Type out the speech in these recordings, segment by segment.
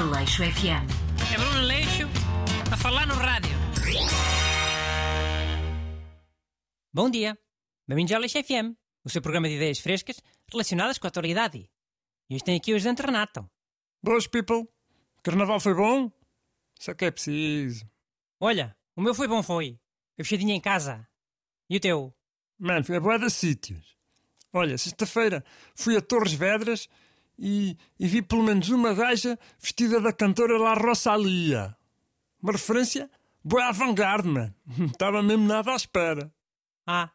Aleixo FM. É Bruno Leixo a falar no rádio. Bom dia. Bem-vindos ao Leixo FM, o seu programa de ideias frescas relacionadas com a atualidade. E hoje tem aqui os de Renato. Boas, people. Carnaval foi bom? Só que é preciso. Olha, o meu foi bom, foi. Foi fechadinho em casa. E o teu? Mano, foi a boa de sítios. Olha, sexta-feira fui a Torres Vedras e, e vi pelo menos uma gaja vestida da cantora La Rosalia. Uma referência boa avant-garde, mano. Não estava mesmo nada à espera. Ah,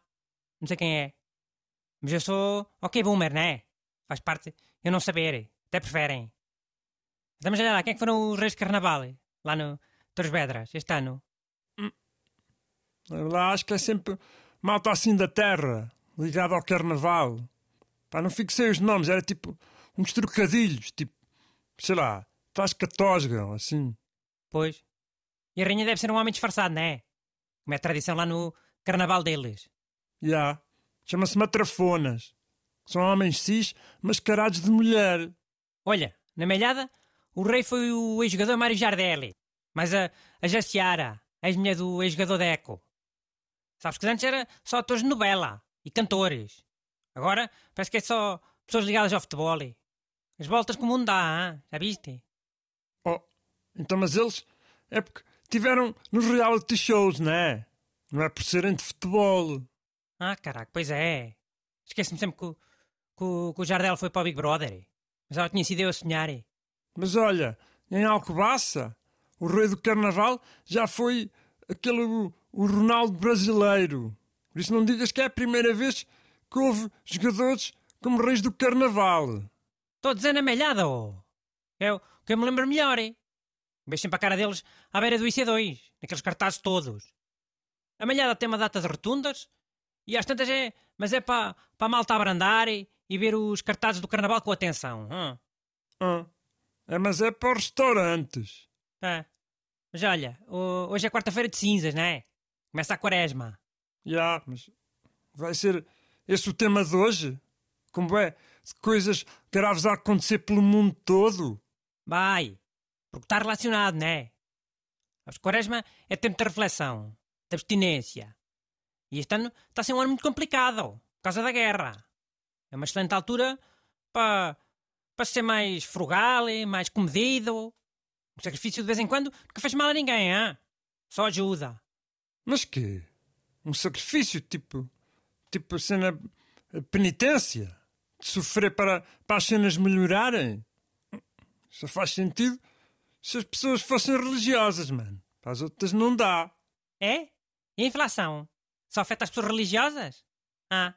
não sei quem é. Mas eu sou ok boomer, né? Faz parte eu não saber. Até preferem. Então, mas olha lá, quem é que foram os reis de carnaval? Lá no Torres Vedras, este ano? Eu lá acho que é sempre malta assim da terra, ligada ao carnaval. Pá, não fixei os nomes, era tipo uns trocadilhos, tipo, sei lá, Tasca Tosga, ou assim. Pois. E a rainha deve ser um homem disfarçado, né? Como é a tradição lá no carnaval deles. Já. Yeah. Chama-se matrafonas. São homens cis mascarados de mulher. Olha, na melhada, o rei foi o ex-jogador Mário Jardelli. Mas a, a Jaciara, a ex-mulher do ex-jogador Deco. Sabes que antes era só atores de novela e cantores. Agora parece que é só pessoas ligadas ao futebol. As voltas que o mundo dá, já viste? Oh, então mas eles é porque tiveram nos reality shows, não é? Não é por serem de futebol. Ah, caraca, pois é. Esquece-me sempre que, que, que o Jardel foi para o Big Brother. Mas ela tinha sido eu a sonhar. Mas olha, em Alcobaça, o rei do carnaval já foi aquele o, o Ronaldo brasileiro. Por isso não digas que é a primeira vez que houve jogadores como reis do carnaval. Estou melhada, oh. É o que eu me lembro melhor, hein? Vejo sempre a cara deles à beira do IC2, naqueles cartazes todos. A malhada tem uma data de rotundas e às tantas é. Mas é para a malta abrandar e, e ver os cartazes do carnaval com atenção. Hum. Ah, é, mas é para os restaurantes. É. Mas olha, hoje é quarta-feira de cinzas, não é? Começa a quaresma. Já, yeah, mas vai ser esse o tema de hoje? Como é? Coisas graves a acontecer pelo mundo todo? Vai, porque está relacionado, não é? A quaresma é tempo de reflexão, de abstinência. E este ano está a ser um ano muito complicado, por causa da guerra. É uma excelente altura para, para ser mais frugal, mais comedido. Um sacrifício de vez em quando nunca faz mal a ninguém, hein? Só ajuda. Mas que? Um sacrifício tipo. tipo cena. penitência? De sofrer para, para as cenas melhorarem? Só faz sentido se as pessoas fossem religiosas, mano. Para as outras não dá. É? E a inflação? Só afeta as pessoas religiosas? Ah.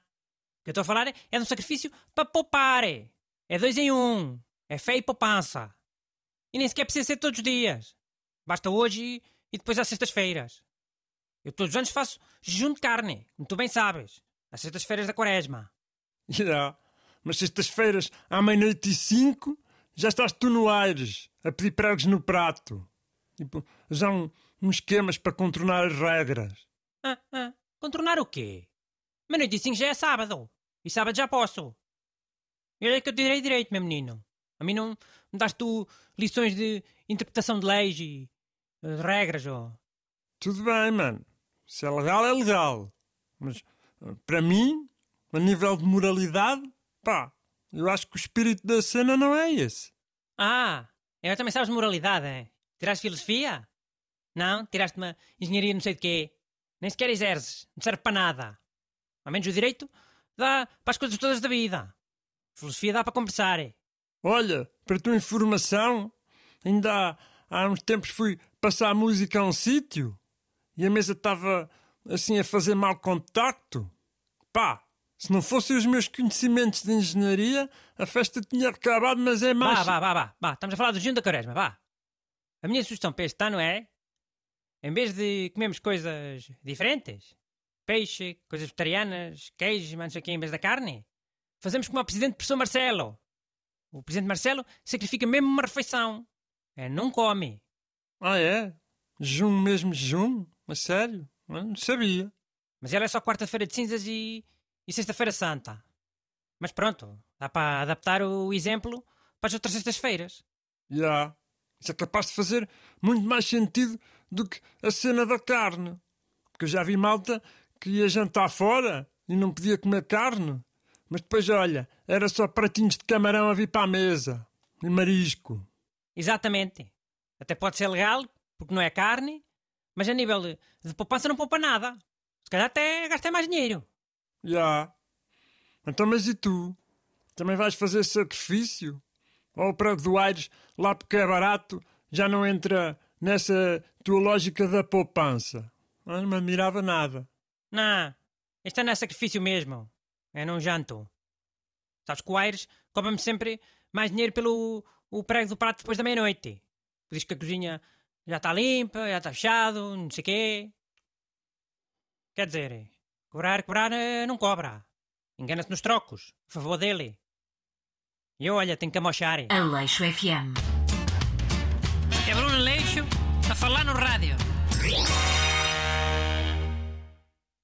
O que eu estou a falar é, é de um sacrifício para poupar. É dois em um. É fé e poupança. E nem sequer precisa ser todos os dias. Basta hoje e, depois às sextas-feiras. Eu todos os anos faço jejum de carne, como tu bem sabes. Às sextas-feiras da quaresma. Yeah. Mas sextas-feiras, à meia-noite e cinco, já estás tu no Aires, a pedir pregos no prato. Tipo, já um, uns esquemas para contornar as regras. Ah, ah. Contornar o quê? Meia-noite e cinco já é sábado. E sábado já posso. E olha que eu direi direito, meu menino. A mim não me das tu lições de interpretação de leis e de regras, ó. Oh. Tudo bem, mano. Se é legal, é legal. Mas, para mim, a nível de moralidade, pá, eu acho que o espírito da cena não é esse. Ah, eu também sabes moralidade, é? Tiraste filosofia? Não? Tiraste uma engenharia não sei de quê? Nem sequer exerces. Não serve para nada. Ao menos o direito dá para as coisas todas da vida. Filosofia dá para conversar. É? Olha, para tua informação, ainda há, há uns tempos fui passar música a um sítio e a mesa estava assim a fazer mau contacto. Pá, se não fossem os meus conhecimentos de engenharia, a festa tinha acabado, mas é mais. Vá, vá, vá, vá, vá. Estamos a falar do Junho da Quaresma, vá. A minha sugestão para este ano é em vez de comermos coisas diferentes, peixe, coisas vegetarianas, queijo, mas não sei o quê, em vez da carne, fazemos como o presidente professor Marcelo. O presidente Marcelo sacrifica mesmo uma refeição. É, não come. Ah, é? Jejum mesmo, jejum? Mas sério? Não sabia. Mas ela é só quarta-feira de cinzas e, e sexta-feira santa. Mas pronto, dá para adaptar o exemplo para as outras sextas-feiras. Já. Yeah. Isso é capaz de fazer muito mais sentido do que a cena da carne. Porque eu já vi malta que ia jantar fora e não podia comer carne. Mas depois, olha, era só pratinhos de camarão a vir para a mesa. E marisco. Exatamente. Até pode ser legal, porque não é carne, mas a nível de, poupança não poupa nada. Se calhar até gastei mais dinheiro. Já. Então, mas e tu? Também vais fazer sacrifício? Ou o prego do Aires, lá porque é barato, já não entra nessa tua lógica da poupança? Ah, não me admirava nada. Não, este não é sacrifício mesmo. É não janto. Sabes que o Aires cobra-me sempre mais dinheiro pelo o prego do prato depois da meia-noite. Diz que a cozinha já está limpa, já está fechado, não sei o quê. Quer dizer, cobrar, cobrar eh, não cobra. Engana-se nos trocos, a favor dele. E olha, tenho que amochar. Aleixo FM. É Bruno Leixo a falar no rádio.